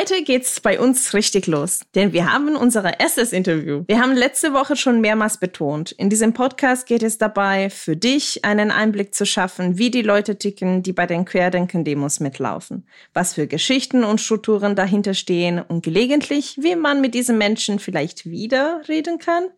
Heute geht's bei uns richtig los, denn wir haben unser erstes Interview. Wir haben letzte Woche schon mehrmals betont, in diesem Podcast geht es dabei, für dich einen Einblick zu schaffen, wie die Leute ticken, die bei den Querdenken-Demos mitlaufen, was für Geschichten und Strukturen dahinter stehen und gelegentlich, wie man mit diesen Menschen vielleicht wieder reden kann.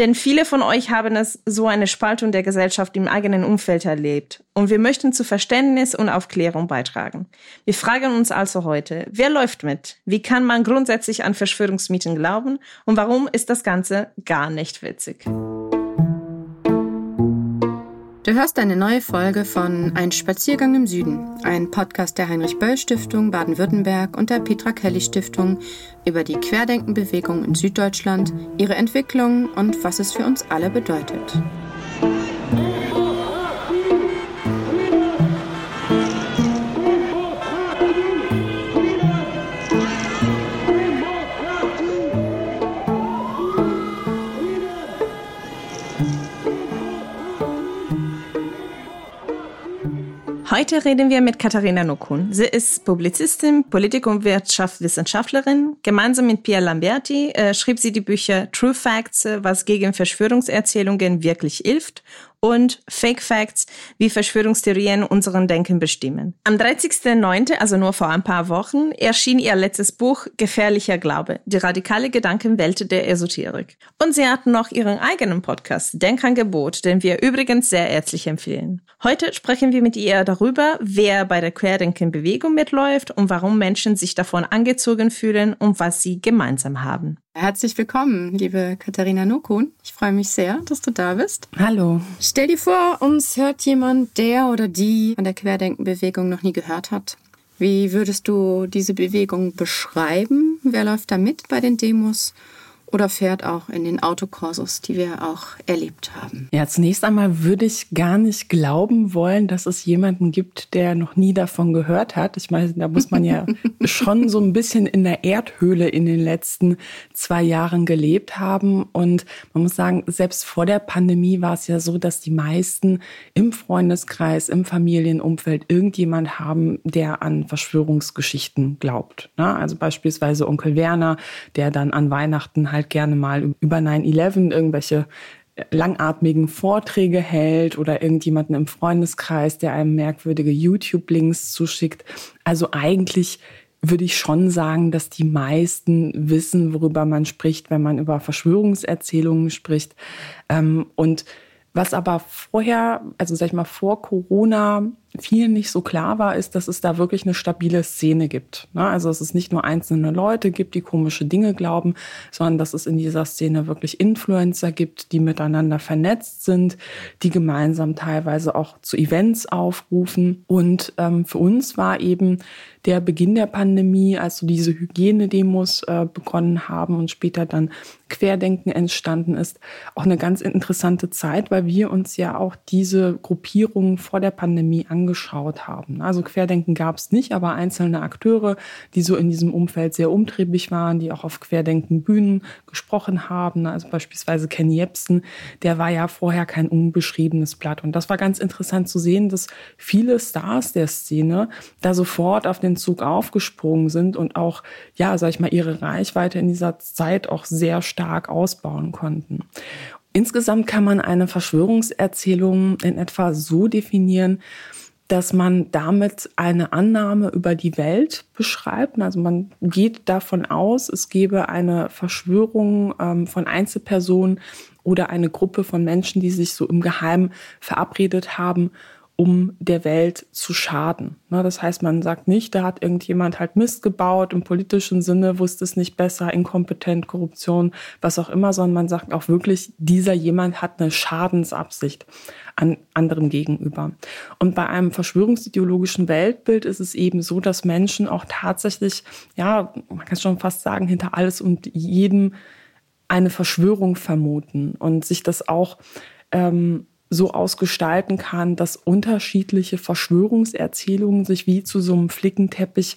Denn viele von euch haben es so eine Spaltung der Gesellschaft im eigenen Umfeld erlebt. Und wir möchten zu Verständnis und Aufklärung beitragen. Wir fragen uns also heute, wer läuft mit? Wie kann man grundsätzlich an Verschwörungsmieten glauben? Und warum ist das Ganze gar nicht witzig? Du hörst eine neue Folge von Ein Spaziergang im Süden, ein Podcast der Heinrich Böll Stiftung Baden-Württemberg und der Petra Kelly Stiftung über die Querdenkenbewegung in Süddeutschland, ihre Entwicklung und was es für uns alle bedeutet. Heute reden wir mit Katharina Nokun. Sie ist Publizistin, Politik- und Wirtschaftswissenschaftlerin. Gemeinsam mit Pierre Lamberti äh, schrieb sie die Bücher True Facts, was gegen Verschwörungserzählungen wirklich hilft und Fake Facts, wie Verschwörungstheorien unseren Denken bestimmen. Am 30.09., also nur vor ein paar Wochen, erschien ihr letztes Buch Gefährlicher Glaube, die radikale Gedankenwelt der Esoterik. Und sie hat noch ihren eigenen Podcast, Denkangebot, den wir übrigens sehr herzlich empfehlen. Heute sprechen wir mit ihr darüber, wer bei der Querdenken-Bewegung mitläuft und warum Menschen sich davon angezogen fühlen und was sie gemeinsam haben. Herzlich willkommen, liebe Katharina Nokun. Ich freue mich sehr, dass du da bist. Hallo. Stell dir vor, uns hört jemand, der oder die von der Querdenkenbewegung noch nie gehört hat. Wie würdest du diese Bewegung beschreiben? Wer läuft da mit bei den Demos? Oder fährt auch in den Autokursus, die wir auch erlebt haben? Ja, zunächst einmal würde ich gar nicht glauben wollen, dass es jemanden gibt, der noch nie davon gehört hat. Ich meine, da muss man ja schon so ein bisschen in der Erdhöhle in den letzten zwei Jahren gelebt haben. Und man muss sagen, selbst vor der Pandemie war es ja so, dass die meisten im Freundeskreis, im Familienumfeld irgendjemand haben, der an Verschwörungsgeschichten glaubt. Also beispielsweise Onkel Werner, der dann an Weihnachten halt halt gerne mal über 9-11 irgendwelche äh, langatmigen Vorträge hält oder irgendjemanden im Freundeskreis, der einem merkwürdige YouTube-Links zuschickt. Also eigentlich würde ich schon sagen, dass die meisten wissen, worüber man spricht, wenn man über Verschwörungserzählungen spricht. Ähm, und was aber vorher, also sag ich mal vor Corona, vielen nicht so klar war, ist, dass es da wirklich eine stabile Szene gibt. Ne? Also dass es nicht nur einzelne Leute gibt, die komische Dinge glauben, sondern dass es in dieser Szene wirklich Influencer gibt, die miteinander vernetzt sind, die gemeinsam teilweise auch zu Events aufrufen. Und ähm, für uns war eben der Beginn der Pandemie, als so diese Hygienedemos äh, begonnen haben und später dann Querdenken entstanden ist, auch eine ganz interessante Zeit, weil wir uns ja auch diese Gruppierungen vor der Pandemie angeschaut haben. Also Querdenken gab es nicht, aber einzelne Akteure, die so in diesem Umfeld sehr umtriebig waren, die auch auf Querdenken-Bühnen gesprochen haben. Also beispielsweise Ken Jebsen, der war ja vorher kein unbeschriebenes Blatt. Und das war ganz interessant zu sehen, dass viele Stars der Szene da sofort auf den Zug aufgesprungen sind und auch, ja, sag ich mal, ihre Reichweite in dieser Zeit auch sehr stark ausbauen konnten. Insgesamt kann man eine Verschwörungserzählung in etwa so definieren, dass man damit eine Annahme über die Welt beschreibt. Also man geht davon aus, es gebe eine Verschwörung ähm, von Einzelpersonen oder eine Gruppe von Menschen, die sich so im Geheimen verabredet haben, um der Welt zu schaden. Das heißt, man sagt nicht, da hat irgendjemand halt Mist gebaut, im politischen Sinne wusste es nicht besser, inkompetent, Korruption, was auch immer, sondern man sagt auch wirklich, dieser jemand hat eine Schadensabsicht an anderen gegenüber. Und bei einem verschwörungsideologischen Weltbild ist es eben so, dass Menschen auch tatsächlich, ja, man kann schon fast sagen, hinter alles und jedem eine Verschwörung vermuten und sich das auch ähm, so ausgestalten kann, dass unterschiedliche Verschwörungserzählungen sich wie zu so einem Flickenteppich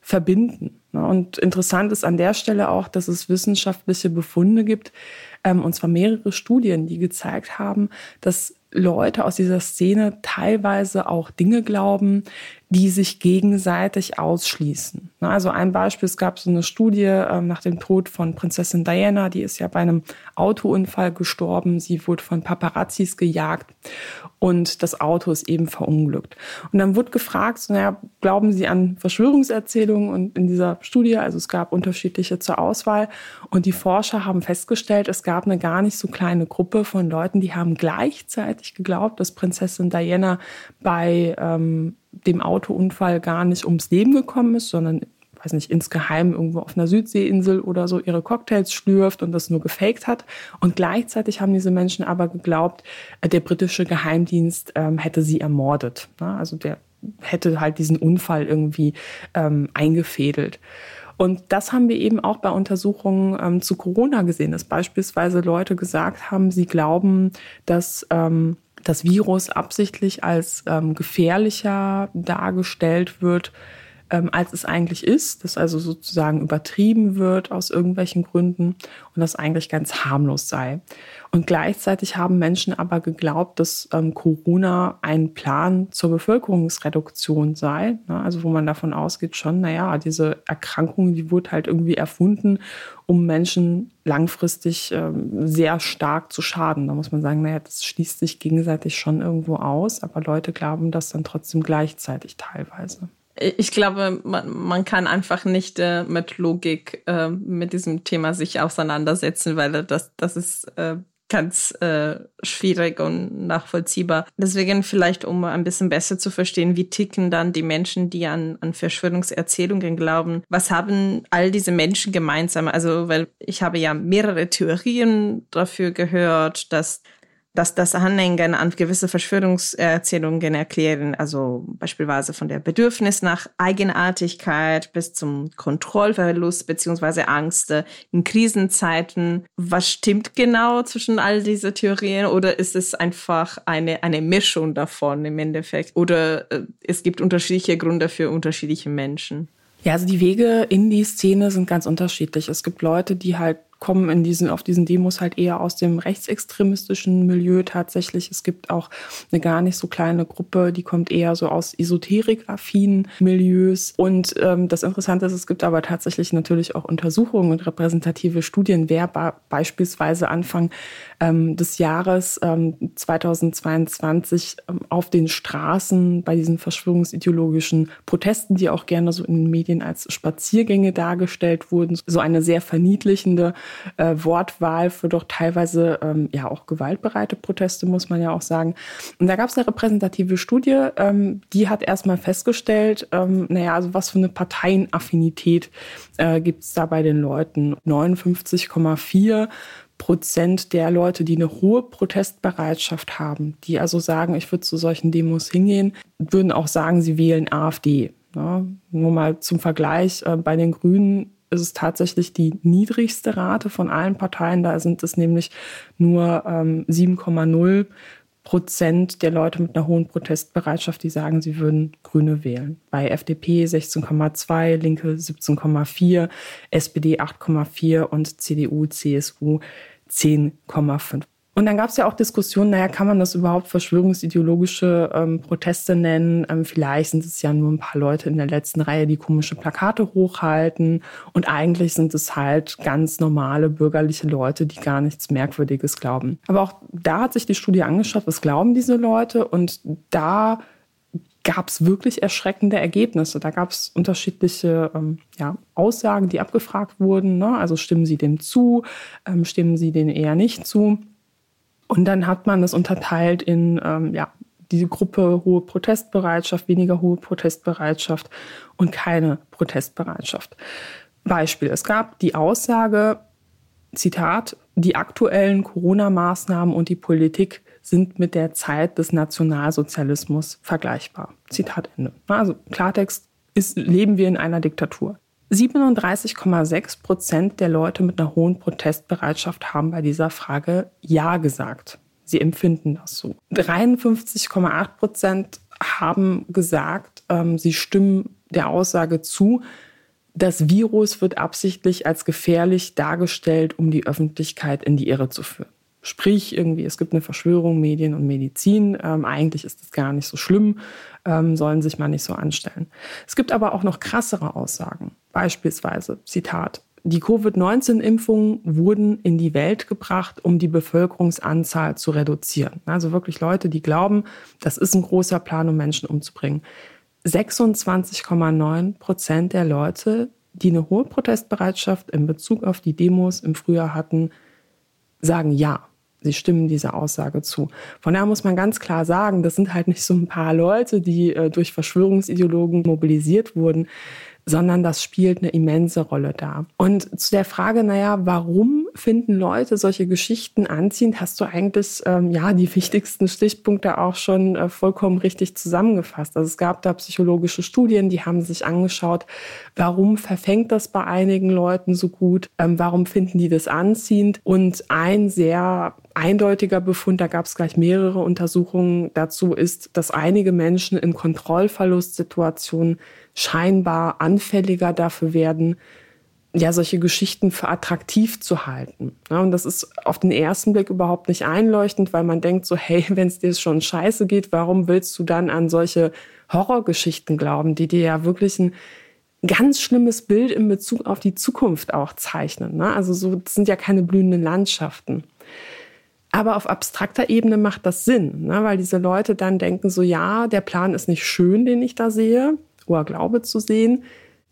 verbinden. Ne? Und interessant ist an der Stelle auch, dass es wissenschaftliche Befunde gibt, ähm, und zwar mehrere Studien, die gezeigt haben, dass Leute aus dieser Szene teilweise auch Dinge glauben, die sich gegenseitig ausschließen. Also ein Beispiel, es gab so eine Studie ähm, nach dem Tod von Prinzessin Diana, die ist ja bei einem Autounfall gestorben, sie wurde von Paparazzis gejagt und das Auto ist eben verunglückt. Und dann wurde gefragt, naja, glauben Sie an Verschwörungserzählungen? Und in dieser Studie, also es gab unterschiedliche zur Auswahl und die Forscher haben festgestellt, es gab eine gar nicht so kleine Gruppe von Leuten, die haben gleichzeitig geglaubt, dass Prinzessin Diana bei ähm, dem Autounfall gar nicht ums Leben gekommen ist, sondern weiß nicht, insgeheim irgendwo auf einer Südseeinsel oder so ihre Cocktails schlürft und das nur gefaked hat. Und gleichzeitig haben diese Menschen aber geglaubt, äh, der britische Geheimdienst ähm, hätte sie ermordet. Ne? Also der hätte halt diesen Unfall irgendwie ähm, eingefädelt. Und das haben wir eben auch bei Untersuchungen ähm, zu Corona gesehen, dass beispielsweise Leute gesagt haben, sie glauben, dass ähm, das Virus absichtlich als ähm, gefährlicher dargestellt wird, ähm, als es eigentlich ist, dass also sozusagen übertrieben wird aus irgendwelchen Gründen und das eigentlich ganz harmlos sei. Und gleichzeitig haben Menschen aber geglaubt, dass ähm, Corona ein Plan zur Bevölkerungsreduktion sei. Ne? Also wo man davon ausgeht schon, naja, diese Erkrankung, die wurde halt irgendwie erfunden, um Menschen langfristig ähm, sehr stark zu schaden. Da muss man sagen, naja, das schließt sich gegenseitig schon irgendwo aus, aber Leute glauben das dann trotzdem gleichzeitig teilweise. Ich glaube, man, man kann einfach nicht äh, mit Logik äh, mit diesem Thema sich auseinandersetzen, weil das, das ist äh, ganz äh, schwierig und nachvollziehbar. Deswegen vielleicht, um ein bisschen besser zu verstehen, wie ticken dann die Menschen, die an, an Verschwörungserzählungen glauben. Was haben all diese Menschen gemeinsam? Also, weil ich habe ja mehrere Theorien dafür gehört, dass dass das Anhängen an gewisse Verschwörungserzählungen erklären, also beispielsweise von der Bedürfnis nach Eigenartigkeit bis zum Kontrollverlust beziehungsweise Angst in Krisenzeiten. Was stimmt genau zwischen all diese Theorien oder ist es einfach eine, eine Mischung davon im Endeffekt? Oder äh, es gibt unterschiedliche Gründe für unterschiedliche Menschen? Ja, also die Wege in die Szene sind ganz unterschiedlich. Es gibt Leute, die halt kommen in diesen, auf diesen Demos halt eher aus dem rechtsextremistischen Milieu tatsächlich. Es gibt auch eine gar nicht so kleine Gruppe, die kommt eher so aus esoterik-affinen Milieus. Und ähm, das Interessante ist, es gibt aber tatsächlich natürlich auch Untersuchungen und repräsentative Studien, wer beispielsweise Anfang ähm, des Jahres ähm, 2022 ähm, auf den Straßen bei diesen verschwörungsideologischen Protesten, die auch gerne so in den Medien als Spaziergänge dargestellt wurden, so eine sehr verniedlichende äh, Wortwahl für doch teilweise ähm, ja auch gewaltbereite Proteste, muss man ja auch sagen. Und da gab es eine repräsentative Studie, ähm, die hat erstmal festgestellt, ähm, naja, also was für eine Parteienaffinität äh, gibt es da bei den Leuten. 59,4 Prozent der Leute, die eine hohe Protestbereitschaft haben, die also sagen, ich würde zu solchen Demos hingehen, würden auch sagen, sie wählen AfD. Ja, nur mal zum Vergleich, äh, bei den Grünen ist es tatsächlich die niedrigste Rate von allen Parteien. Da sind es nämlich nur ähm, 7,0 Prozent der Leute mit einer hohen Protestbereitschaft, die sagen, sie würden Grüne wählen. Bei FDP 16,2, Linke 17,4, SPD 8,4 und CDU, CSU 10,5. Und dann gab es ja auch Diskussionen, naja, kann man das überhaupt verschwörungsideologische ähm, Proteste nennen? Ähm, vielleicht sind es ja nur ein paar Leute in der letzten Reihe, die komische Plakate hochhalten. Und eigentlich sind es halt ganz normale bürgerliche Leute, die gar nichts Merkwürdiges glauben. Aber auch da hat sich die Studie angeschaut, was glauben diese Leute? Und da gab es wirklich erschreckende Ergebnisse. Da gab es unterschiedliche ähm, ja, Aussagen, die abgefragt wurden. Ne? Also stimmen Sie dem zu, ähm, stimmen Sie denen eher nicht zu. Und dann hat man das unterteilt in ähm, ja, diese Gruppe hohe Protestbereitschaft, weniger hohe Protestbereitschaft und keine Protestbereitschaft. Beispiel, es gab die Aussage, Zitat, die aktuellen Corona-Maßnahmen und die Politik sind mit der Zeit des Nationalsozialismus vergleichbar. Zitat Ende. Also Klartext ist, leben wir in einer Diktatur. 37,6 Prozent der Leute mit einer hohen Protestbereitschaft haben bei dieser Frage Ja gesagt. Sie empfinden das so. 53,8 Prozent haben gesagt, ähm, sie stimmen der Aussage zu, das Virus wird absichtlich als gefährlich dargestellt, um die Öffentlichkeit in die Irre zu führen. Sprich, irgendwie, es gibt eine Verschwörung, Medien und Medizin. Ähm, eigentlich ist das gar nicht so schlimm, ähm, sollen sich mal nicht so anstellen. Es gibt aber auch noch krassere Aussagen. Beispielsweise, Zitat, die Covid-19-Impfungen wurden in die Welt gebracht, um die Bevölkerungsanzahl zu reduzieren. Also wirklich Leute, die glauben, das ist ein großer Plan, um Menschen umzubringen. 26,9 Prozent der Leute, die eine hohe Protestbereitschaft in Bezug auf die Demos im Frühjahr hatten, sagen ja. Sie stimmen dieser Aussage zu. Von daher muss man ganz klar sagen, das sind halt nicht so ein paar Leute, die äh, durch Verschwörungsideologen mobilisiert wurden, sondern das spielt eine immense Rolle da. Und zu der Frage, naja, warum finden Leute solche Geschichten anziehend, hast du eigentlich ähm, ja die wichtigsten Stichpunkte auch schon äh, vollkommen richtig zusammengefasst. Also es gab da psychologische Studien, die haben sich angeschaut, warum verfängt das bei einigen Leuten so gut, ähm, warum finden die das anziehend. Und ein sehr eindeutiger Befund, da gab es gleich mehrere Untersuchungen dazu, ist, dass einige Menschen in Kontrollverlustsituationen scheinbar anfälliger dafür werden, ja, solche Geschichten für attraktiv zu halten. Ja, und das ist auf den ersten Blick überhaupt nicht einleuchtend, weil man denkt so, hey, wenn es dir schon scheiße geht, warum willst du dann an solche Horrorgeschichten glauben, die dir ja wirklich ein ganz schlimmes Bild in Bezug auf die Zukunft auch zeichnen. Ne? Also so, das sind ja keine blühenden Landschaften. Aber auf abstrakter Ebene macht das Sinn, ne? weil diese Leute dann denken so, ja, der Plan ist nicht schön, den ich da sehe, hoher Glaube zu sehen.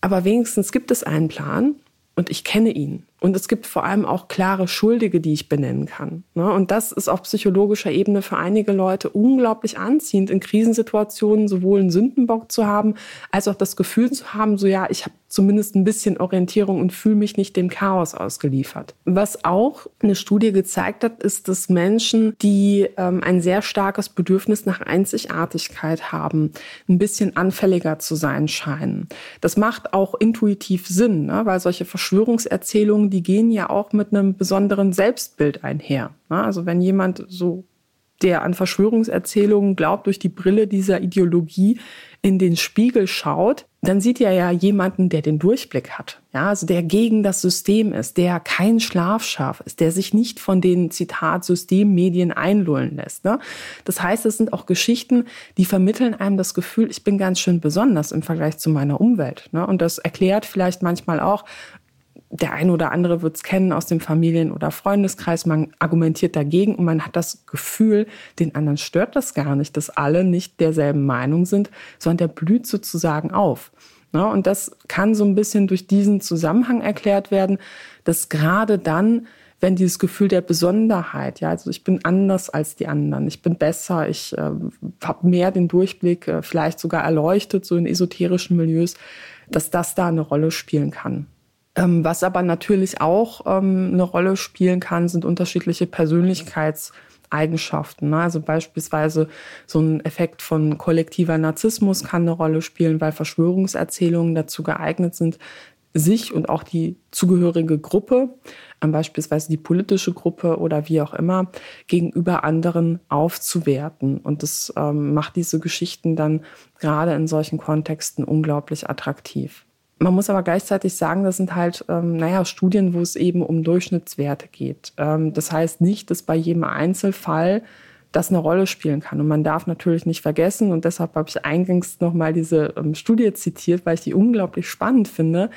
Aber wenigstens gibt es einen Plan und ich kenne ihn. Und es gibt vor allem auch klare Schuldige, die ich benennen kann. Ne? Und das ist auf psychologischer Ebene für einige Leute unglaublich anziehend, in Krisensituationen sowohl einen Sündenbock zu haben, als auch das Gefühl zu haben, so ja, ich habe zumindest ein bisschen Orientierung und fühle mich nicht dem Chaos ausgeliefert. Was auch eine Studie gezeigt hat, ist, dass Menschen, die ähm, ein sehr starkes Bedürfnis nach Einzigartigkeit haben, ein bisschen anfälliger zu sein scheinen. Das macht auch intuitiv Sinn, ne? weil solche Verschwörungserzählungen, die gehen ja auch mit einem besonderen Selbstbild einher. Ne? Also wenn jemand so der an Verschwörungserzählungen glaubt, durch die Brille dieser Ideologie in den Spiegel schaut, dann sieht er ja jemanden, der den Durchblick hat. Ja, also der gegen das System ist, der kein Schlafschaf ist, der sich nicht von den Zitat Systemmedien einlullen lässt. Ne? Das heißt, es sind auch Geschichten, die vermitteln einem das Gefühl, ich bin ganz schön besonders im Vergleich zu meiner Umwelt. Ne? Und das erklärt vielleicht manchmal auch, der eine oder andere wird es kennen aus dem Familien- oder Freundeskreis. Man argumentiert dagegen und man hat das Gefühl, den anderen stört das gar nicht, dass alle nicht derselben Meinung sind, sondern der blüht sozusagen auf. Ja, und das kann so ein bisschen durch diesen Zusammenhang erklärt werden, dass gerade dann, wenn dieses Gefühl der Besonderheit, ja, also ich bin anders als die anderen, ich bin besser, ich äh, habe mehr den Durchblick, äh, vielleicht sogar erleuchtet, so in esoterischen Milieus, dass das da eine Rolle spielen kann. Ähm, was aber natürlich auch ähm, eine Rolle spielen kann, sind unterschiedliche Persönlichkeitseigenschaften. Ne? Also beispielsweise so ein Effekt von kollektiver Narzissmus kann eine Rolle spielen, weil Verschwörungserzählungen dazu geeignet sind, sich und auch die zugehörige Gruppe, ähm, beispielsweise die politische Gruppe oder wie auch immer, gegenüber anderen aufzuwerten. Und das ähm, macht diese Geschichten dann gerade in solchen Kontexten unglaublich attraktiv. Man muss aber gleichzeitig sagen, das sind halt, ähm, naja, Studien, wo es eben um Durchschnittswerte geht. Ähm, das heißt nicht, dass bei jedem Einzelfall das eine Rolle spielen kann. Und man darf natürlich nicht vergessen, und deshalb habe ich eingangs nochmal diese ähm, Studie zitiert, weil ich die unglaublich spannend finde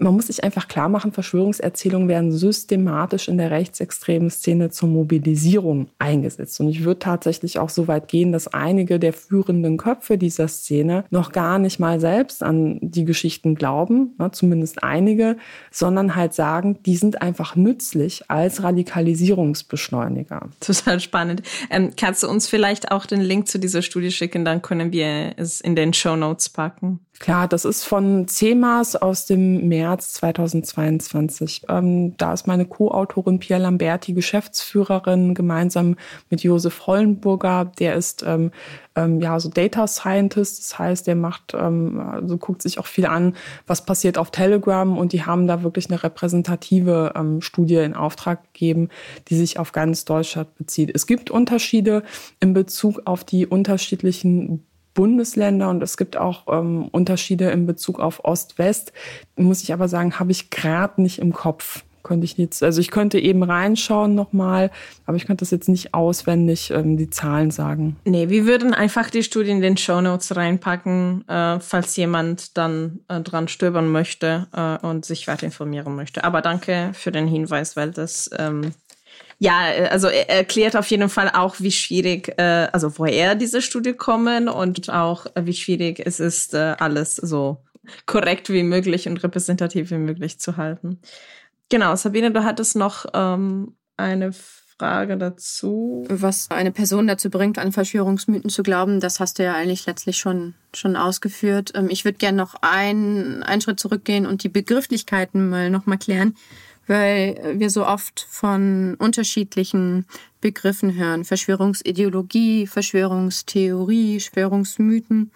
man muss sich einfach klar machen, Verschwörungserzählungen werden systematisch in der rechtsextremen Szene zur Mobilisierung eingesetzt. Und ich würde tatsächlich auch so weit gehen, dass einige der führenden Köpfe dieser Szene noch gar nicht mal selbst an die Geschichten glauben, ne, zumindest einige, sondern halt sagen, die sind einfach nützlich als Radikalisierungsbeschleuniger. Total spannend. Ähm, kannst du uns vielleicht auch den Link zu dieser Studie schicken? Dann können wir es in den Show Notes packen. Klar, das ist von CEMAS aus dem März 2022. Ähm, da ist meine Co-Autorin Pierre Lamberti Geschäftsführerin gemeinsam mit Josef Hollenburger. Der ist ähm, ähm, ja so Data Scientist, das heißt, der macht, ähm, also guckt sich auch viel an, was passiert auf Telegram und die haben da wirklich eine repräsentative ähm, Studie in Auftrag gegeben, die sich auf ganz Deutschland bezieht. Es gibt Unterschiede in Bezug auf die unterschiedlichen Bundesländer und es gibt auch ähm, Unterschiede in Bezug auf Ost-West. Muss ich aber sagen, habe ich gerade nicht im Kopf könnte ich jetzt, also ich könnte eben reinschauen nochmal, aber ich könnte das jetzt nicht auswendig ähm, die Zahlen sagen. Nee, wir würden einfach die Studie in den Show Notes reinpacken, äh, falls jemand dann äh, dran stöbern möchte äh, und sich weiter informieren möchte. Aber danke für den Hinweis, weil das ähm, ja, äh, also er erklärt auf jeden Fall auch, wie schwierig, äh, also woher diese Studie kommen und auch äh, wie schwierig es ist, äh, alles so korrekt wie möglich und repräsentativ wie möglich zu halten. Genau, Sabine, du hattest noch ähm, eine Frage dazu. Was eine Person dazu bringt, an Verschwörungsmythen zu glauben, das hast du ja eigentlich letztlich schon, schon ausgeführt. Ähm, ich würde gerne noch ein, einen Schritt zurückgehen und die Begrifflichkeiten mal nochmal klären weil wir so oft von unterschiedlichen Begriffen hören. Verschwörungsideologie, Verschwörungstheorie, Verschwörungsmythen,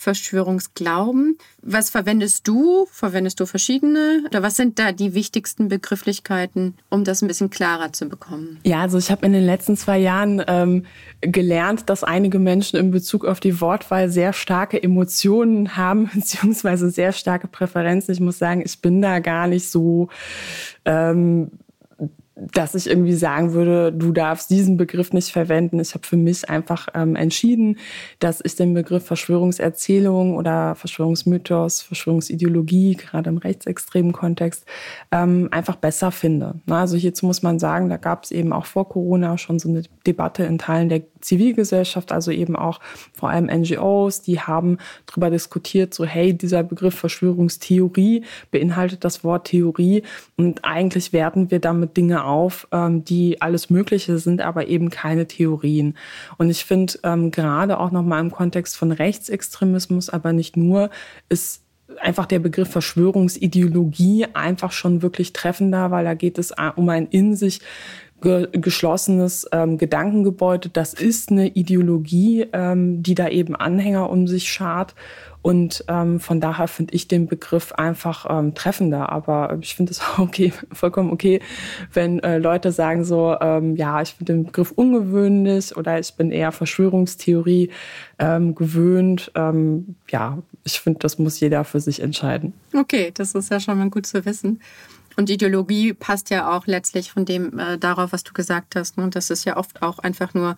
Verschwörungsglauben. Was verwendest du? Verwendest du verschiedene? Oder was sind da die wichtigsten Begrifflichkeiten, um das ein bisschen klarer zu bekommen? Ja, also ich habe in den letzten zwei Jahren ähm, gelernt, dass einige Menschen in Bezug auf die Wortwahl sehr starke Emotionen haben, beziehungsweise sehr starke Präferenzen. Ich muss sagen, ich bin da gar nicht so ähm, dass ich irgendwie sagen würde, du darfst diesen Begriff nicht verwenden. Ich habe für mich einfach ähm, entschieden, dass ich den Begriff Verschwörungserzählung oder Verschwörungsmythos, Verschwörungsideologie, gerade im rechtsextremen Kontext, ähm, einfach besser finde. Na, also hierzu muss man sagen, da gab es eben auch vor Corona schon so eine Debatte in Teilen der Zivilgesellschaft, also eben auch vor allem NGOs, die haben darüber diskutiert, so hey, dieser Begriff Verschwörungstheorie beinhaltet das Wort Theorie und eigentlich werten wir damit Dinge auf, ähm, die alles Mögliche sind, aber eben keine Theorien. Und ich finde ähm, gerade auch nochmal im Kontext von Rechtsextremismus, aber nicht nur, ist einfach der Begriff Verschwörungsideologie einfach schon wirklich treffender, weil da geht es äh, um ein in sich ge geschlossenes ähm, Gedankengebäude. Das ist eine Ideologie, ähm, die da eben Anhänger um sich schart. Und ähm, von daher finde ich den Begriff einfach ähm, treffender. Aber ich finde es auch okay, vollkommen okay, wenn äh, Leute sagen so, ähm, ja, ich finde den Begriff ungewöhnlich oder ich bin eher Verschwörungstheorie ähm, gewöhnt. Ähm, ja, ich finde, das muss jeder für sich entscheiden. Okay, das ist ja schon mal gut zu wissen. Und Ideologie passt ja auch letztlich von dem äh, darauf, was du gesagt hast. Ne? Dass es ja oft auch einfach nur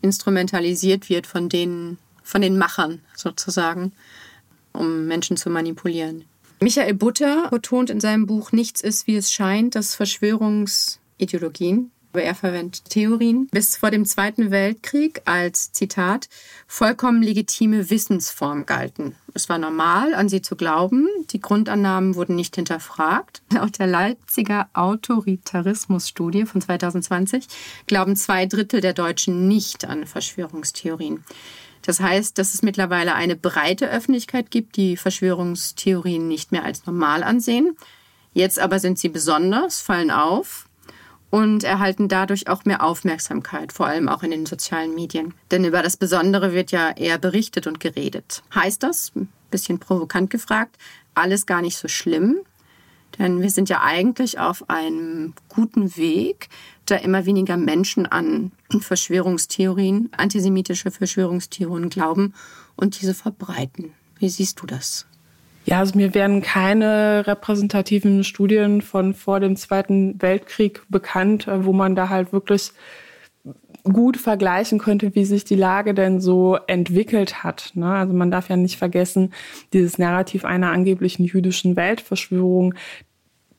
instrumentalisiert wird von den, von den Machern sozusagen, um Menschen zu manipulieren. Michael Butter betont in seinem Buch Nichts ist, wie es scheint, dass Verschwörungsideologien er verwendet Theorien, bis vor dem Zweiten Weltkrieg als Zitat vollkommen legitime Wissensform galten. Es war normal, an sie zu glauben. Die Grundannahmen wurden nicht hinterfragt. Laut der Leipziger Autoritarismusstudie von 2020 glauben zwei Drittel der Deutschen nicht an Verschwörungstheorien. Das heißt, dass es mittlerweile eine breite Öffentlichkeit gibt, die Verschwörungstheorien nicht mehr als normal ansehen. Jetzt aber sind sie besonders, fallen auf und erhalten dadurch auch mehr Aufmerksamkeit, vor allem auch in den sozialen Medien. Denn über das Besondere wird ja eher berichtet und geredet. Heißt das, ein bisschen provokant gefragt, alles gar nicht so schlimm? Denn wir sind ja eigentlich auf einem guten Weg, da immer weniger Menschen an Verschwörungstheorien, antisemitische Verschwörungstheorien glauben und diese verbreiten. Wie siehst du das? Ja, also mir werden keine repräsentativen Studien von vor dem Zweiten Weltkrieg bekannt, äh, wo man da halt wirklich gut vergleichen könnte, wie sich die Lage denn so entwickelt hat. Ne? Also man darf ja nicht vergessen, dieses Narrativ einer angeblichen jüdischen Weltverschwörung,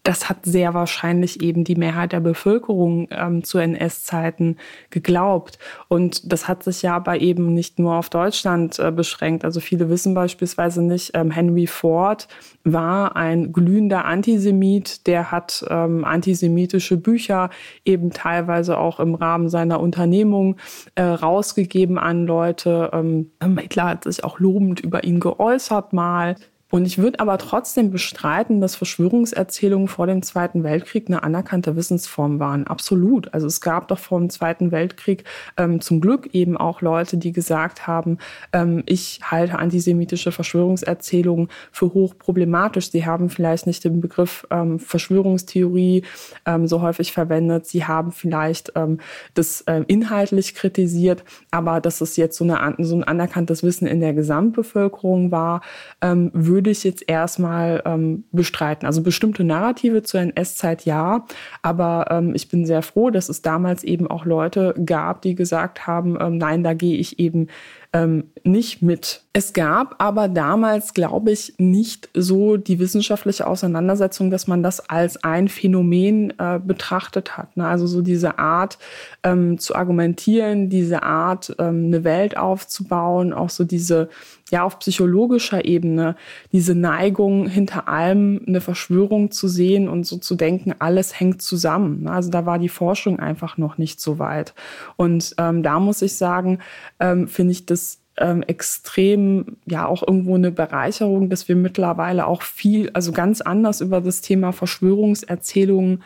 das hat sehr wahrscheinlich eben die Mehrheit der Bevölkerung ähm, zu NS-Zeiten geglaubt. Und das hat sich ja aber eben nicht nur auf Deutschland äh, beschränkt. Also viele wissen beispielsweise nicht, ähm, Henry Ford war ein glühender Antisemit, der hat ähm, antisemitische Bücher eben teilweise auch im Rahmen seiner Unternehmung äh, rausgegeben an Leute. Ähm, Hitler hat sich auch lobend über ihn geäußert mal. Und ich würde aber trotzdem bestreiten, dass Verschwörungserzählungen vor dem Zweiten Weltkrieg eine anerkannte Wissensform waren. Absolut. Also es gab doch vor dem Zweiten Weltkrieg ähm, zum Glück eben auch Leute, die gesagt haben, ähm, ich halte antisemitische Verschwörungserzählungen für hochproblematisch. Sie haben vielleicht nicht den Begriff ähm, Verschwörungstheorie ähm, so häufig verwendet. Sie haben vielleicht ähm, das äh, inhaltlich kritisiert, aber dass es jetzt so, eine, so ein anerkanntes Wissen in der Gesamtbevölkerung war, ähm, würde würde ich jetzt erstmal ähm, bestreiten. Also bestimmte Narrative zur NS-Zeit ja, aber ähm, ich bin sehr froh, dass es damals eben auch Leute gab, die gesagt haben, ähm, nein, da gehe ich eben ähm, nicht mit. Es gab aber damals, glaube ich, nicht so die wissenschaftliche Auseinandersetzung, dass man das als ein Phänomen äh, betrachtet hat. Ne? Also so diese Art ähm, zu argumentieren, diese Art, ähm, eine Welt aufzubauen, auch so diese, ja, auf psychologischer Ebene, diese Neigung, hinter allem eine Verschwörung zu sehen und so zu denken, alles hängt zusammen. Ne? Also da war die Forschung einfach noch nicht so weit. Und ähm, da muss ich sagen, ähm, finde ich das ähm, extrem, ja, auch irgendwo eine Bereicherung, dass wir mittlerweile auch viel, also ganz anders über das Thema Verschwörungserzählungen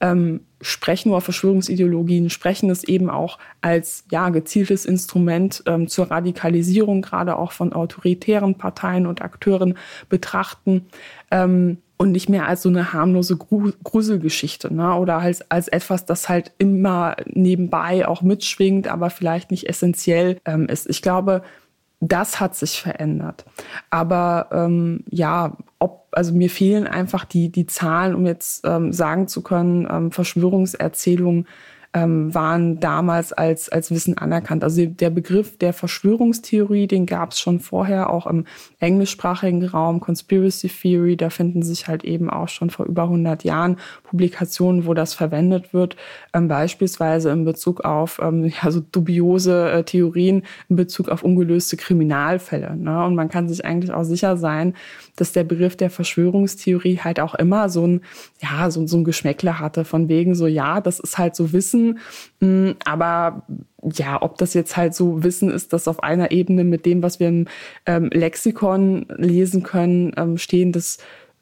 ähm, sprechen oder Verschwörungsideologien sprechen es eben auch als ja gezieltes Instrument ähm, zur Radikalisierung gerade auch von autoritären Parteien und Akteuren betrachten. Ähm, und nicht mehr als so eine harmlose Gruselgeschichte ne? oder als, als etwas, das halt immer nebenbei auch mitschwingt, aber vielleicht nicht essentiell ähm, ist. Ich glaube, das hat sich verändert. Aber ähm, ja, ob, also mir fehlen einfach die, die Zahlen, um jetzt ähm, sagen zu können, ähm, Verschwörungserzählungen ähm, waren damals als, als Wissen anerkannt. Also der Begriff der Verschwörungstheorie, den gab es schon vorher, auch im englischsprachigen Raum, Conspiracy Theory, da finden sich halt eben auch schon vor über 100 Jahren Publikationen, wo das verwendet wird, ähm, beispielsweise in Bezug auf ähm, ja, so dubiose äh, Theorien in Bezug auf ungelöste Kriminalfälle. Ne? Und man kann sich eigentlich auch sicher sein, dass der Begriff der Verschwörungstheorie halt auch immer so ein, ja, so, so ein Geschmäckle hatte, von wegen so, ja, das ist halt so Wissen, mm, aber ja, ob das jetzt halt so Wissen ist, das auf einer Ebene mit dem, was wir im ähm, Lexikon lesen können, ähm, stehen, das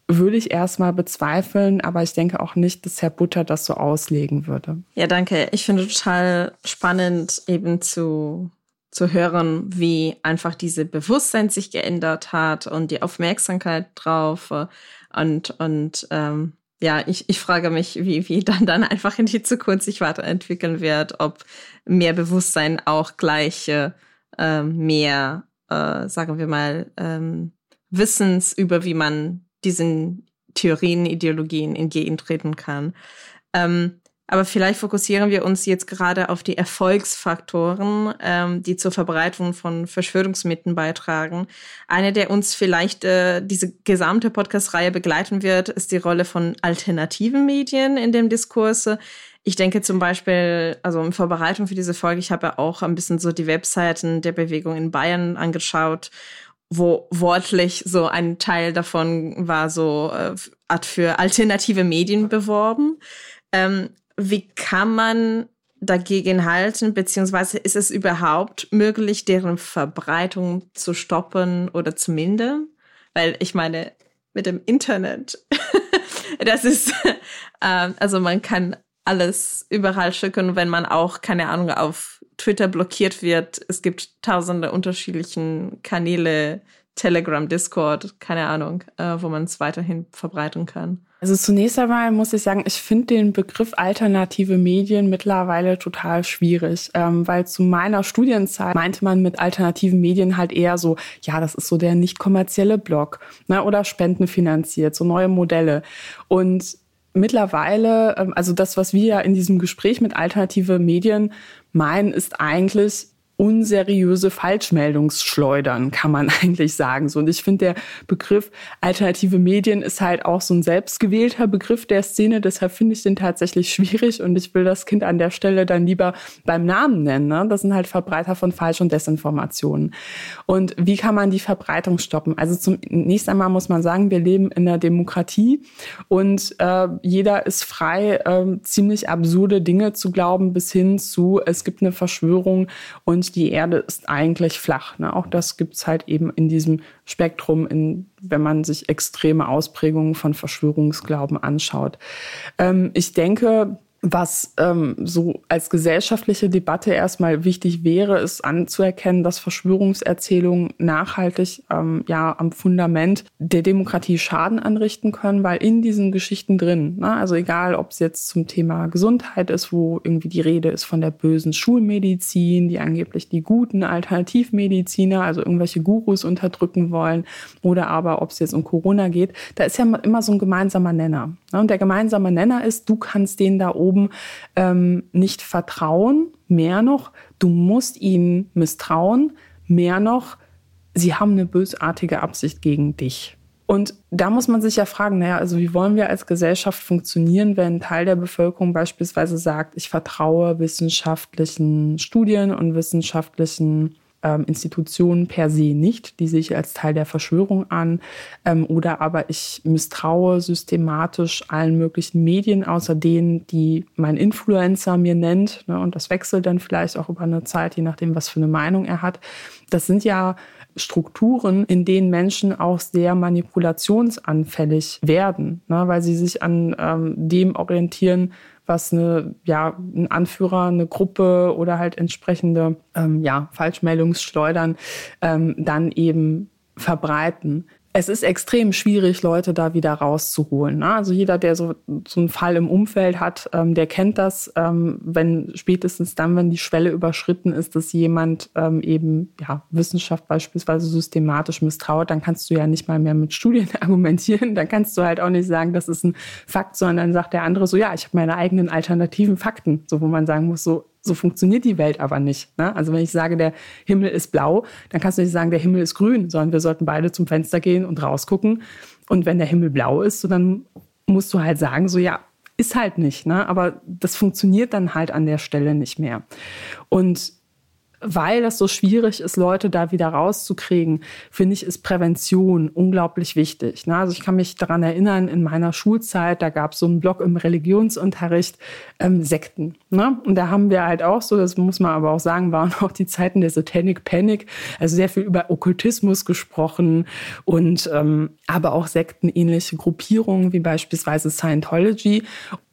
würde ich erstmal bezweifeln, aber ich denke auch nicht, dass Herr Butter das so auslegen würde. Ja, danke. Ich finde total spannend, eben zu zu hören, wie einfach diese Bewusstsein sich geändert hat und die Aufmerksamkeit drauf. Äh, und, und ähm, ja, ich, ich frage mich, wie, wie dann, dann einfach in die Zukunft sich weiterentwickeln wird, ob mehr Bewusstsein auch gleich äh, mehr, äh, sagen wir mal, ähm, Wissens über, wie man diesen Theorien, Ideologien entgegentreten kann. Ähm, aber vielleicht fokussieren wir uns jetzt gerade auf die Erfolgsfaktoren, ähm, die zur Verbreitung von Verschwörungsmythen beitragen. Eine, der uns vielleicht äh, diese gesamte Podcast-Reihe begleiten wird, ist die Rolle von alternativen Medien in dem Diskurs. Ich denke zum Beispiel, also in Vorbereitung für diese Folge, ich habe ja auch ein bisschen so die Webseiten der Bewegung in Bayern angeschaut wo wortlich so ein Teil davon war so äh, Art für alternative Medien beworben. Ähm, wie kann man dagegen halten, beziehungsweise ist es überhaupt möglich, deren Verbreitung zu stoppen oder zu mindern? Weil ich meine, mit dem Internet, das ist, äh, also man kann alles überall schicken, wenn man auch, keine Ahnung, auf Twitter blockiert wird. Es gibt tausende unterschiedlichen Kanäle, Telegram, Discord, keine Ahnung, äh, wo man es weiterhin verbreiten kann. Also zunächst einmal muss ich sagen, ich finde den Begriff alternative Medien mittlerweile total schwierig, ähm, weil zu meiner Studienzeit meinte man mit alternativen Medien halt eher so, ja, das ist so der nicht kommerzielle Blog ne, oder spendenfinanziert, so neue Modelle. Und mittlerweile, ähm, also das, was wir ja in diesem Gespräch mit alternative Medien meinen, ist eigentlich unseriöse Falschmeldungsschleudern, kann man eigentlich sagen. So, und ich finde, der Begriff alternative Medien ist halt auch so ein selbstgewählter Begriff der Szene. Deshalb finde ich den tatsächlich schwierig und ich will das Kind an der Stelle dann lieber beim Namen nennen. Ne? Das sind halt Verbreiter von Falsch- und Desinformationen. Und wie kann man die Verbreitung stoppen? Also zunächst einmal muss man sagen, wir leben in einer Demokratie und äh, jeder ist frei, äh, ziemlich absurde Dinge zu glauben, bis hin zu, es gibt eine Verschwörung und die Erde ist eigentlich flach. Ne? Auch das gibt es halt eben in diesem Spektrum, in, wenn man sich extreme Ausprägungen von Verschwörungsglauben anschaut. Ähm, ich denke, Was ähm, so als gesellschaftliche Debatte erstmal wichtig wäre, ist anzuerkennen, dass Verschwörungserzählungen nachhaltig ähm, ja am Fundament der Demokratie Schaden anrichten können, weil in diesen Geschichten drin, ne, also egal, ob es jetzt zum Thema Gesundheit ist, wo irgendwie die Rede ist von der bösen Schulmedizin, die angeblich die guten Alternativmediziner, also irgendwelche Gurus unterdrücken wollen, oder aber ob es jetzt um Corona geht, da ist ja immer so ein gemeinsamer Nenner. Ne? Und der gemeinsame Nenner ist, du kannst denen da oben oben ähm, nicht vertrauen, mehr noch, du musst ihnen misstrauen, mehr noch, sie haben eine bösartige Absicht gegen dich. Und da muss man sich ja fragen, naja, also wie wollen wir als Gesellschaft funktionieren, wenn ein Teil der Bevölkerung beispielsweise sagt, ich vertraue wissenschaftlichen Studien und wissenschaftlichen ähm, Institutionen per se nicht, die sehe ich als Teil der Verschwörung an. Ähm, oder aber ich misstraue systematisch allen möglichen Medien, außer denen, die mein Influencer mir nennt. Ne, und das wechselt dann vielleicht auch über eine Zeit, je nachdem, was für eine Meinung er hat. Das sind ja Strukturen, in denen Menschen auch sehr manipulationsanfällig werden, ne, weil sie sich an ähm, dem orientieren, was eine, ja, ein Anführer, eine Gruppe oder halt entsprechende ähm, ja, Falschmeldungsschleudern ähm, dann eben verbreiten es ist extrem schwierig, Leute da wieder rauszuholen. Ne? Also jeder, der so, so einen Fall im Umfeld hat, ähm, der kennt das, ähm, wenn spätestens dann, wenn die Schwelle überschritten ist, dass jemand ähm, eben ja, Wissenschaft beispielsweise systematisch misstraut, dann kannst du ja nicht mal mehr mit Studien argumentieren. Dann kannst du halt auch nicht sagen, das ist ein Fakt, sondern dann sagt der andere so, ja, ich habe meine eigenen alternativen Fakten, so wo man sagen muss, so so funktioniert die Welt aber nicht. Ne? Also wenn ich sage, der Himmel ist blau, dann kannst du nicht sagen, der Himmel ist grün, sondern wir sollten beide zum Fenster gehen und rausgucken. Und wenn der Himmel blau ist, so dann musst du halt sagen, so ja, ist halt nicht. Ne? Aber das funktioniert dann halt an der Stelle nicht mehr. Und weil das so schwierig ist, Leute da wieder rauszukriegen, finde ich, ist Prävention unglaublich wichtig. Ne? Also ich kann mich daran erinnern, in meiner Schulzeit, da gab es so einen Blog im Religionsunterricht, ähm, Sekten. Ne? Und da haben wir halt auch so, das muss man aber auch sagen, waren auch die Zeiten der Satanic Panic, also sehr viel über Okkultismus gesprochen und ähm, aber auch sektenähnliche Gruppierungen wie beispielsweise Scientology.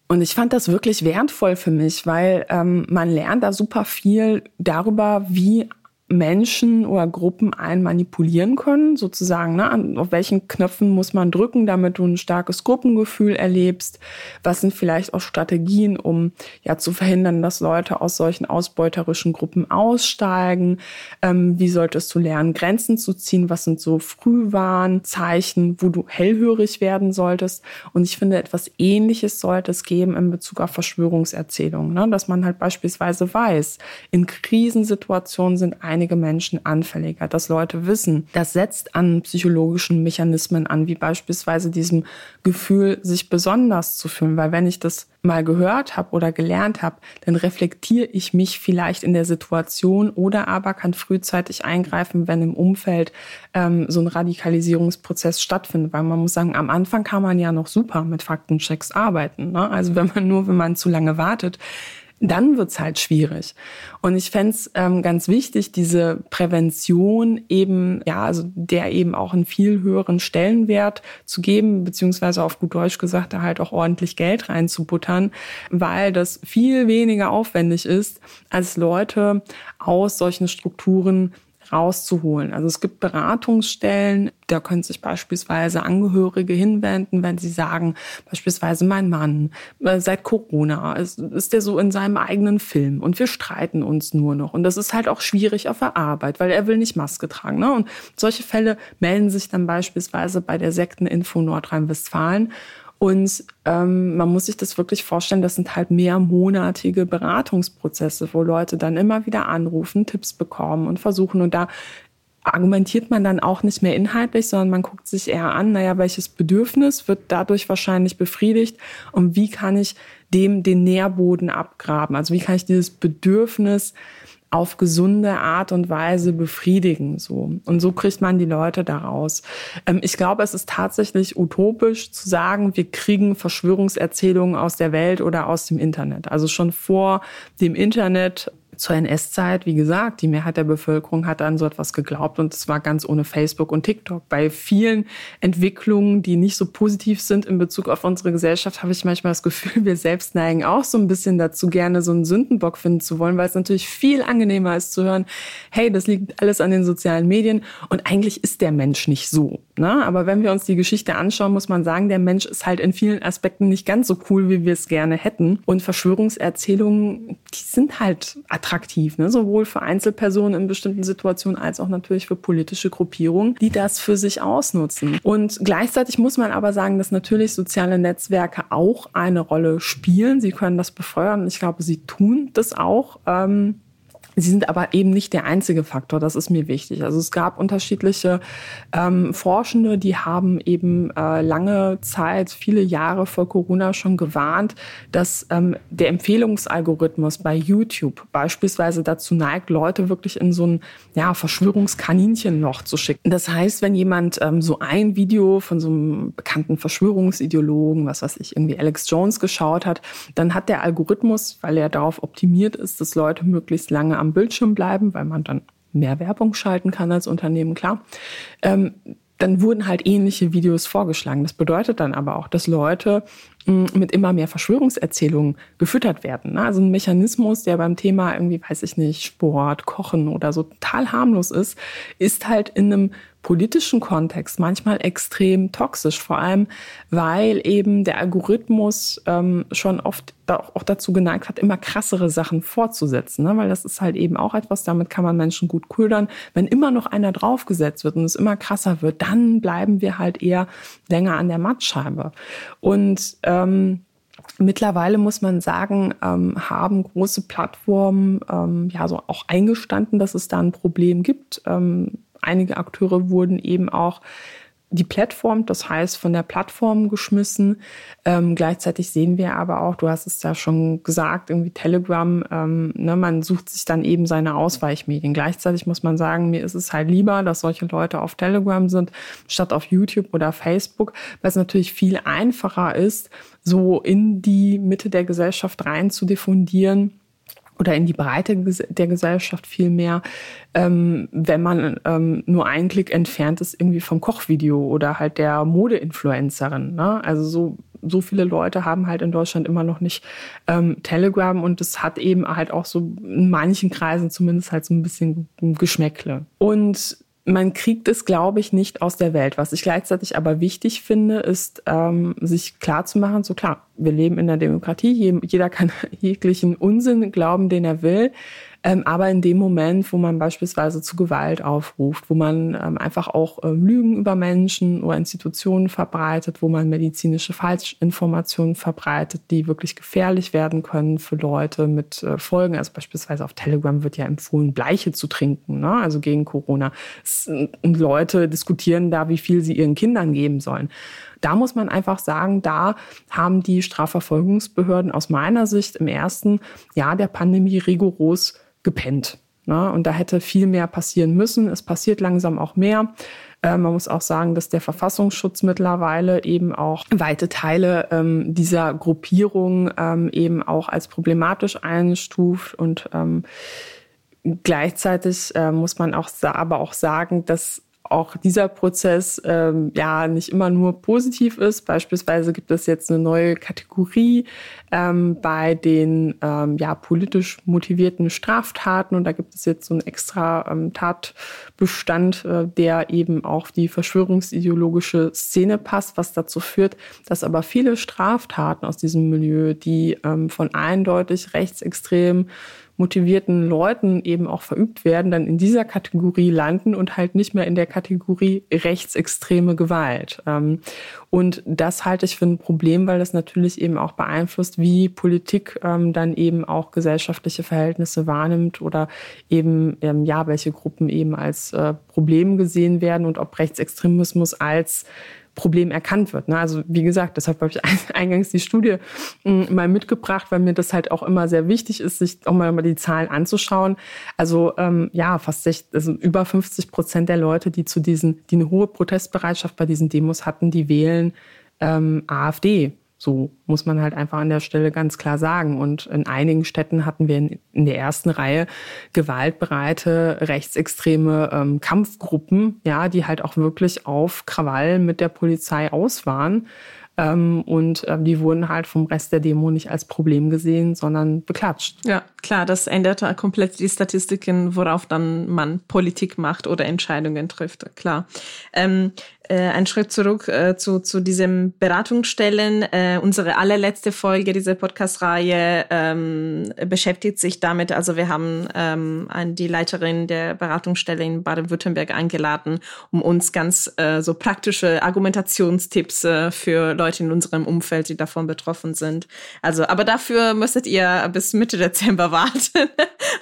Und ich fand das wirklich wertvoll für mich, weil ähm, man lernt da super viel darüber, wie Menschen oder Gruppen einen manipulieren können, sozusagen. Ne? Auf welchen Knöpfen muss man drücken, damit du ein starkes Gruppengefühl erlebst? Was sind vielleicht auch Strategien, um ja zu verhindern, dass Leute aus solchen ausbeuterischen Gruppen aussteigen? Ähm, wie solltest du lernen, Grenzen zu ziehen? Was sind so Frühwarnzeichen, wo du hellhörig werden solltest? Und ich finde, etwas Ähnliches sollte es geben in Bezug auf Verschwörungserzählungen, ne? dass man halt beispielsweise weiß, in Krisensituationen sind ein einige Menschen anfälliger, dass Leute wissen, das setzt an psychologischen Mechanismen an, wie beispielsweise diesem Gefühl, sich besonders zu fühlen. Weil wenn ich das mal gehört habe oder gelernt habe, dann reflektiere ich mich vielleicht in der Situation oder aber kann frühzeitig eingreifen, wenn im Umfeld ähm, so ein Radikalisierungsprozess stattfindet. Weil man muss sagen, am Anfang kann man ja noch super mit Faktenchecks arbeiten. Ne? Also wenn man nur, wenn man zu lange wartet, dann wird's halt schwierig. Und ich fände es ähm, ganz wichtig, diese Prävention eben, ja, also der eben auch einen viel höheren Stellenwert zu geben, beziehungsweise auf gut Deutsch gesagt, da halt auch ordentlich Geld reinzubuttern, weil das viel weniger aufwendig ist, als Leute aus solchen Strukturen rauszuholen. Also es gibt Beratungsstellen, da können sich beispielsweise Angehörige hinwenden, wenn sie sagen, beispielsweise mein Mann, äh, seit Corona ist, ist der so in seinem eigenen Film und wir streiten uns nur noch. Und das ist halt auch schwierig auf der Arbeit, weil er will nicht Maske tragen. Ne? Und solche Fälle melden sich dann beispielsweise bei der Sekteninfo Nordrhein-Westfalen. Und ähm, man muss sich das wirklich vorstellen, das sind halt mehrmonatige Beratungsprozesse, wo Leute dann immer wieder anrufen, Tipps bekommen und versuchen. Und da argumentiert man dann auch nicht mehr inhaltlich, sondern man guckt sich eher an, naja, welches Bedürfnis wird dadurch wahrscheinlich befriedigt und wie kann ich dem den Nährboden abgraben? Also wie kann ich dieses Bedürfnis auf gesunde Art und Weise befriedigen. So. Und so kriegt man die Leute daraus. Ähm, ich glaube, es ist tatsächlich utopisch zu sagen, wir kriegen Verschwörungserzählungen aus der Welt oder aus dem Internet. Also schon vor dem Internet zur NS-Zeit, wie gesagt, die Mehrheit der Bevölkerung hat an so etwas geglaubt und es war ganz ohne Facebook und TikTok. Bei vielen Entwicklungen, die nicht so positiv sind in Bezug auf unsere Gesellschaft, habe ich manchmal das Gefühl, wir selbst neigen auch so ein bisschen dazu, gerne so einen Sündenbock finden zu wollen, weil es natürlich viel angenehmer ist zu hören, hey, das liegt alles an den sozialen Medien und eigentlich ist der Mensch nicht so. Ne? Aber wenn wir uns die Geschichte anschauen, muss man sagen, der Mensch ist halt in vielen Aspekten nicht ganz so cool, wie wir es gerne hätten. Und Verschwörungserzählungen, die sind halt attraktiv, ne? sowohl für Einzelpersonen in bestimmten Situationen als auch natürlich für politische Gruppierungen, die das für sich ausnutzen. Und gleichzeitig muss man aber sagen, dass natürlich soziale Netzwerke auch eine Rolle spielen. Sie können das befeuern. Ich glaube, sie tun das auch. Ähm, Sie sind aber eben nicht der einzige Faktor, das ist mir wichtig. Also es gab unterschiedliche ähm, Forschende, die haben eben äh, lange Zeit, viele Jahre vor Corona schon gewarnt, dass ähm, der Empfehlungsalgorithmus bei YouTube beispielsweise dazu neigt, Leute wirklich in so ein ja, Verschwörungskaninchen-Loch zu schicken. Das heißt, wenn jemand ähm, so ein Video von so einem bekannten Verschwörungsideologen, was weiß ich, irgendwie Alex Jones geschaut hat, dann hat der Algorithmus, weil er darauf optimiert ist, dass Leute möglichst lange am am Bildschirm bleiben, weil man dann mehr Werbung schalten kann als Unternehmen, klar. Ähm, dann wurden halt ähnliche Videos vorgeschlagen. Das bedeutet dann aber auch, dass Leute hm, mit immer mehr Verschwörungserzählungen gefüttert werden. Ne? Also ein Mechanismus, der beim Thema irgendwie, weiß ich nicht, Sport, Kochen oder so total harmlos ist, ist halt in einem politischen Kontext manchmal extrem toxisch, vor allem weil eben der Algorithmus ähm, schon oft auch dazu geneigt hat, immer krassere Sachen fortzusetzen, ne? weil das ist halt eben auch etwas, damit kann man Menschen gut ködern. Wenn immer noch einer draufgesetzt wird und es immer krasser wird, dann bleiben wir halt eher länger an der Mattscheibe. Und ähm, Mittlerweile muss man sagen, ähm, haben große Plattformen ähm, ja so auch eingestanden, dass es da ein Problem gibt. Ähm, einige Akteure wurden eben auch die Plattform, das heißt von der Plattform geschmissen. Ähm, gleichzeitig sehen wir aber auch, du hast es ja schon gesagt, irgendwie Telegram, ähm, ne, man sucht sich dann eben seine Ausweichmedien. Gleichzeitig muss man sagen, mir ist es halt lieber, dass solche Leute auf Telegram sind, statt auf YouTube oder Facebook, weil es natürlich viel einfacher ist, so in die Mitte der Gesellschaft rein zu diffundieren oder in die Breite der Gesellschaft viel mehr, ähm, wenn man ähm, nur einen Klick entfernt ist irgendwie vom Kochvideo oder halt der Modeinfluencerin. Ne? Also so so viele Leute haben halt in Deutschland immer noch nicht ähm, Telegram und es hat eben halt auch so in manchen Kreisen zumindest halt so ein bisschen Geschmäckle. Und man kriegt es, glaube ich, nicht aus der Welt. Was ich gleichzeitig aber wichtig finde, ist, ähm, sich klar zu machen, so klar, wir leben in der Demokratie, jeder kann jeglichen Unsinn glauben, den er will. Ähm, aber in dem Moment, wo man beispielsweise zu Gewalt aufruft, wo man ähm, einfach auch ähm, Lügen über Menschen oder Institutionen verbreitet, wo man medizinische Falschinformationen verbreitet, die wirklich gefährlich werden können für Leute mit äh, Folgen. Also beispielsweise auf Telegram wird ja empfohlen, Bleiche zu trinken, ne? also gegen Corona. Und Leute diskutieren da, wie viel sie ihren Kindern geben sollen. Da muss man einfach sagen, da haben die Strafverfolgungsbehörden aus meiner Sicht im ersten Jahr der Pandemie rigoros gepennt. Ne? Und da hätte viel mehr passieren müssen. Es passiert langsam auch mehr. Äh, man muss auch sagen, dass der Verfassungsschutz mittlerweile eben auch weite Teile ähm, dieser Gruppierung ähm, eben auch als problematisch einstuft und ähm, Gleichzeitig äh, muss man auch aber auch sagen, dass auch dieser Prozess ähm, ja nicht immer nur positiv ist. Beispielsweise gibt es jetzt eine neue Kategorie ähm, bei den ähm, ja politisch motivierten Straftaten und da gibt es jetzt so einen extra ähm, Tatbestand, äh, der eben auch die verschwörungsideologische Szene passt, was dazu führt, dass aber viele Straftaten aus diesem Milieu, die ähm, von eindeutig rechtsextremen motivierten Leuten eben auch verübt werden, dann in dieser Kategorie landen und halt nicht mehr in der Kategorie rechtsextreme Gewalt. Ähm, und das halte ich für ein Problem, weil das natürlich eben auch beeinflusst, wie Politik ähm, dann eben auch gesellschaftliche Verhältnisse wahrnimmt oder eben, ähm, ja, welche Gruppen eben als äh, Problem gesehen werden und ob Rechtsextremismus als Problem erkannt wird. Ne? Also wie gesagt, deshalb habe ich eingangs die Studie hm, mal mitgebracht, weil mir das halt auch immer sehr wichtig ist, sich auch mal die Zahlen anzuschauen. Also ähm, ja, fast 60, also über 50 Prozent der Leute, die zu diesen, die eine hohe Protestbereitschaft bei diesen Demos hatten, die wählen ähm, AfD. So muss man halt einfach an der Stelle ganz klar sagen. Und in einigen Städten hatten wir in, in der ersten Reihe gewaltbereite, rechtsextreme ähm, Kampfgruppen, ja, die halt auch wirklich auf Krawall mit der Polizei aus waren. Ähm, und ähm, die wurden halt vom Rest der Demo nicht als Problem gesehen, sondern beklatscht. Ja, klar, das ändert komplett die Statistiken, worauf dann man Politik macht oder Entscheidungen trifft. Klar. Ähm, äh, ein Schritt zurück äh, zu, zu diesem Beratungsstellen. Äh, unsere allerletzte Folge dieser Podcast-Reihe ähm, beschäftigt sich damit. Also wir haben ähm, an die Leiterin der Beratungsstelle in Baden-Württemberg eingeladen, um uns ganz äh, so praktische Argumentationstipps äh, für Leute in unserem Umfeld, die davon betroffen sind. Also, aber dafür müsstet ihr bis Mitte Dezember warten,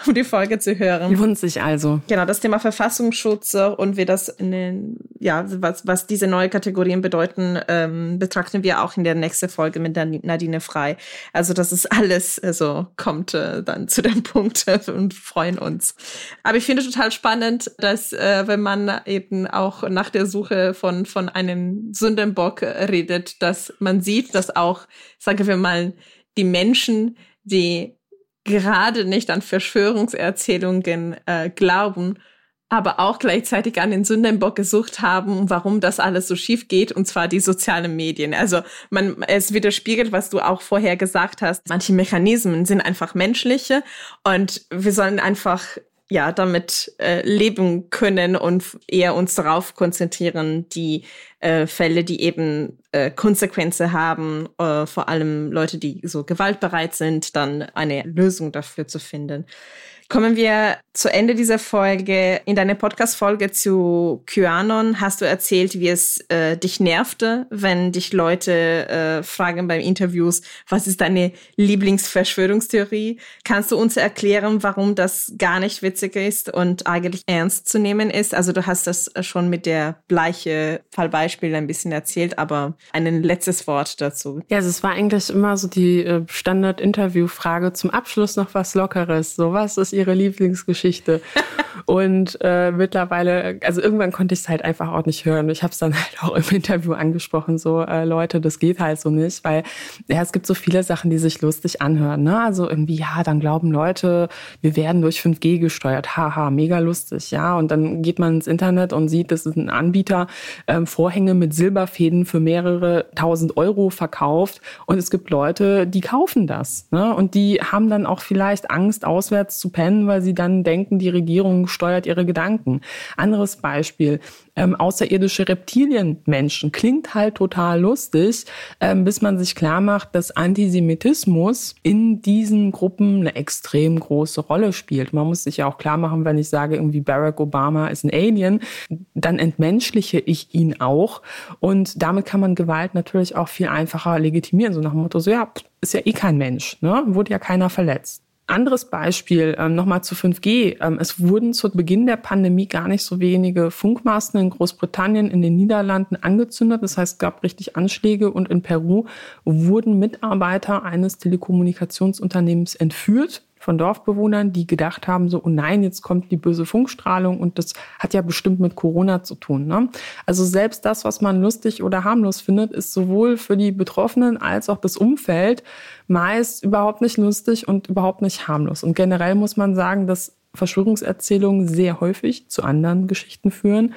um die Folge zu hören. Lohnt sich also. Genau, das Thema Verfassungsschutz und wie das in den, ja, was, was was diese neue Kategorien bedeuten, ähm, betrachten wir auch in der nächsten Folge mit Nadine Frei. Also das ist alles, also kommt äh, dann zu dem Punkt und freuen uns. Aber ich finde total spannend, dass äh, wenn man eben auch nach der Suche von, von einem Sündenbock redet, dass man sieht, dass auch, sagen wir mal, die Menschen, die gerade nicht an Verschwörungserzählungen äh, glauben, aber auch gleichzeitig an den Sündenbock gesucht haben, warum das alles so schief geht, und zwar die sozialen Medien. Also man, es widerspiegelt, was du auch vorher gesagt hast. Manche Mechanismen sind einfach menschliche und wir sollen einfach ja damit äh, leben können und eher uns darauf konzentrieren, die äh, Fälle, die eben äh, Konsequenzen haben, äh, vor allem Leute, die so gewaltbereit sind, dann eine Lösung dafür zu finden. Kommen wir zu Ende dieser Folge. In deiner Podcast-Folge zu QAnon hast du erzählt, wie es äh, dich nervte, wenn dich Leute äh, fragen beim Interviews, was ist deine Lieblingsverschwörungstheorie? Kannst du uns erklären, warum das gar nicht witzig ist und eigentlich ernst zu nehmen ist? Also du hast das schon mit der Bleiche Fallbeispiel ein bisschen erzählt, aber ein letztes Wort dazu. Ja, also es war eigentlich immer so die äh, Standard-Interview-Frage zum Abschluss noch was Lockeres. So was ist ihre Lieblingsgeschichte. Und äh, mittlerweile, also irgendwann konnte ich es halt einfach auch nicht hören. Ich habe es dann halt auch im Interview angesprochen, so äh, Leute, das geht halt so nicht, weil ja, es gibt so viele Sachen, die sich lustig anhören. Ne? Also irgendwie, ja, dann glauben Leute, wir werden durch 5G gesteuert. Haha, mega lustig, ja. Und dann geht man ins Internet und sieht, das ist ein Anbieter, ähm, Vorhänge mit Silberfäden für mehrere tausend Euro verkauft. Und es gibt Leute, die kaufen das. Ne? Und die haben dann auch vielleicht Angst, auswärts zu pennen, weil sie dann denken, die Regierung steuert ihre Gedanken. Anderes Beispiel, ähm, außerirdische Reptilienmenschen. Klingt halt total lustig, ähm, bis man sich klar macht, dass Antisemitismus in diesen Gruppen eine extrem große Rolle spielt. Man muss sich ja auch klar machen, wenn ich sage, irgendwie Barack Obama ist ein Alien, dann entmenschliche ich ihn auch. Und damit kann man Gewalt natürlich auch viel einfacher legitimieren. So nach dem Motto, so ja, ist ja eh kein Mensch, ne? Wurde ja keiner verletzt. Anderes Beispiel, ähm, nochmal zu 5G. Ähm, es wurden zu Beginn der Pandemie gar nicht so wenige Funkmasten in Großbritannien, in den Niederlanden angezündet. Das heißt, es gab richtig Anschläge und in Peru wurden Mitarbeiter eines Telekommunikationsunternehmens entführt von Dorfbewohnern, die gedacht haben, so, oh nein, jetzt kommt die böse Funkstrahlung und das hat ja bestimmt mit Corona zu tun. Ne? Also selbst das, was man lustig oder harmlos findet, ist sowohl für die Betroffenen als auch das Umfeld meist überhaupt nicht lustig und überhaupt nicht harmlos. Und generell muss man sagen, dass Verschwörungserzählungen sehr häufig zu anderen Geschichten führen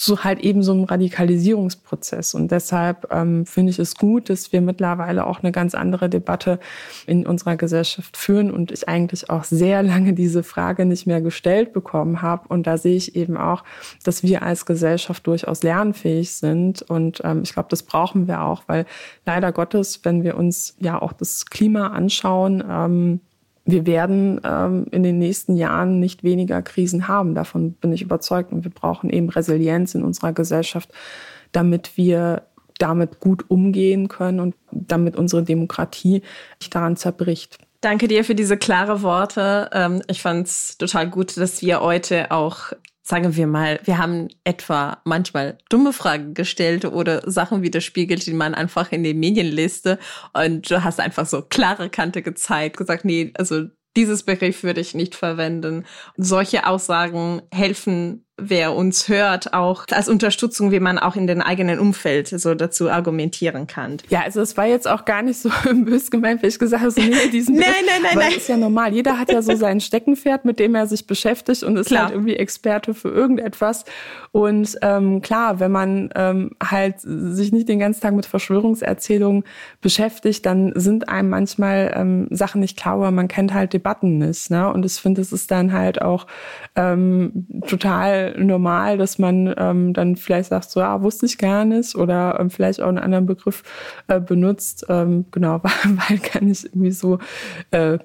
zu halt eben so einem Radikalisierungsprozess. Und deshalb ähm, finde ich es gut, dass wir mittlerweile auch eine ganz andere Debatte in unserer Gesellschaft führen und ich eigentlich auch sehr lange diese Frage nicht mehr gestellt bekommen habe. Und da sehe ich eben auch, dass wir als Gesellschaft durchaus lernfähig sind. Und ähm, ich glaube, das brauchen wir auch, weil leider Gottes, wenn wir uns ja auch das Klima anschauen, ähm, wir werden ähm, in den nächsten Jahren nicht weniger Krisen haben. Davon bin ich überzeugt. Und wir brauchen eben Resilienz in unserer Gesellschaft, damit wir damit gut umgehen können und damit unsere Demokratie nicht daran zerbricht. Danke dir für diese klare Worte. Ähm, ich fand es total gut, dass wir heute auch sagen wir mal, wir haben etwa manchmal dumme Fragen gestellt oder Sachen widerspiegelt, die man einfach in den Medien liest. Und du hast einfach so klare Kante gezeigt, gesagt, nee, also dieses Begriff würde ich nicht verwenden. Solche Aussagen helfen wer uns hört, auch als Unterstützung, wie man auch in den eigenen Umfeld so dazu argumentieren kann. Ja, also es war jetzt auch gar nicht so bös gemeint, wie ich gesagt habe, so nee, diesen nein, nein, nein, nein. ist ja normal. Jeder hat ja so sein Steckenpferd, mit dem er sich beschäftigt und ist Klar. halt irgendwie Experte für irgendetwas. Und ähm, klar, wenn man ähm, halt sich nicht den ganzen Tag mit Verschwörungserzählungen beschäftigt, dann sind einem manchmal ähm, Sachen nicht klar, aber man kennt halt Debatten nicht. Ne? Und ich finde, es ist dann halt auch ähm, total normal, dass man ähm, dann vielleicht sagt, so, ja, wusste ich gar nicht oder ähm, vielleicht auch einen anderen Begriff äh, benutzt. Ähm, genau, weil kann ich irgendwie so äh,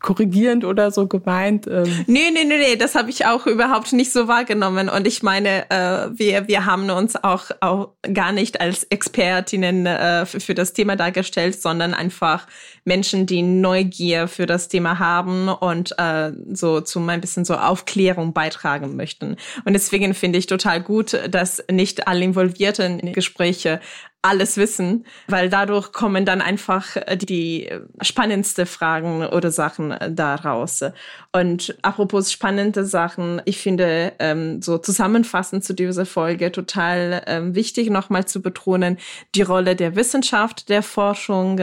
korrigierend oder so gemeint. Ähm. Nee, nee, nee, nee, das habe ich auch überhaupt nicht so wahrgenommen. Und ich meine, äh, wir, wir haben uns auch, auch gar nicht als Expertinnen äh, für, für das Thema dargestellt, sondern einfach Menschen, die Neugier für das Thema haben und äh, so zum ein bisschen so Aufklärung beitragen möchten. Und deswegen finde ich total gut, dass nicht alle Involvierten Gespräche alles wissen, weil dadurch kommen dann einfach äh, die spannendste Fragen oder Sachen äh, daraus. Und apropos spannende Sachen, ich finde ähm, so zusammenfassend zu dieser Folge total ähm, wichtig, nochmal zu betonen, die Rolle der Wissenschaft, der Forschung,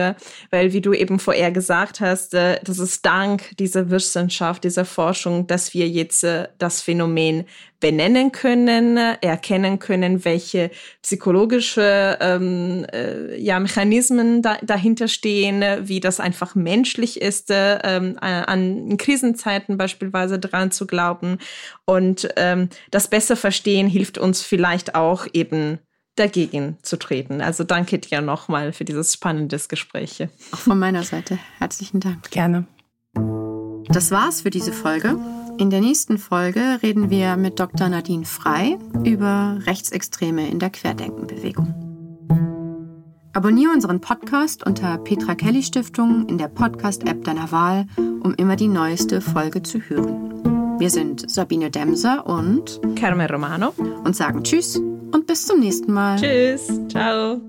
weil wie du eben vorher gesagt hast, äh, das ist dank dieser Wissenschaft, dieser Forschung, dass wir jetzt äh, das Phänomen benennen können, erkennen können, welche psychologische ähm, äh, ja, Mechanismen da, dahinter stehen, wie das einfach menschlich ist, äh, ähm, an Krisenzeiten beispielsweise dran zu glauben. Und ähm, das besser verstehen hilft uns vielleicht auch eben dagegen zu treten. Also danke dir nochmal für dieses spannende Gespräch. Auch von meiner Seite herzlichen Dank. Gerne. Das war's für diese Folge. In der nächsten Folge reden wir mit Dr. Nadine Frei über Rechtsextreme in der Querdenkenbewegung. Abonniere unseren Podcast unter Petra Kelly Stiftung in der Podcast-App deiner Wahl, um immer die neueste Folge zu hören. Wir sind Sabine Demser und Carmen Romano und sagen Tschüss und bis zum nächsten Mal. Tschüss, ciao.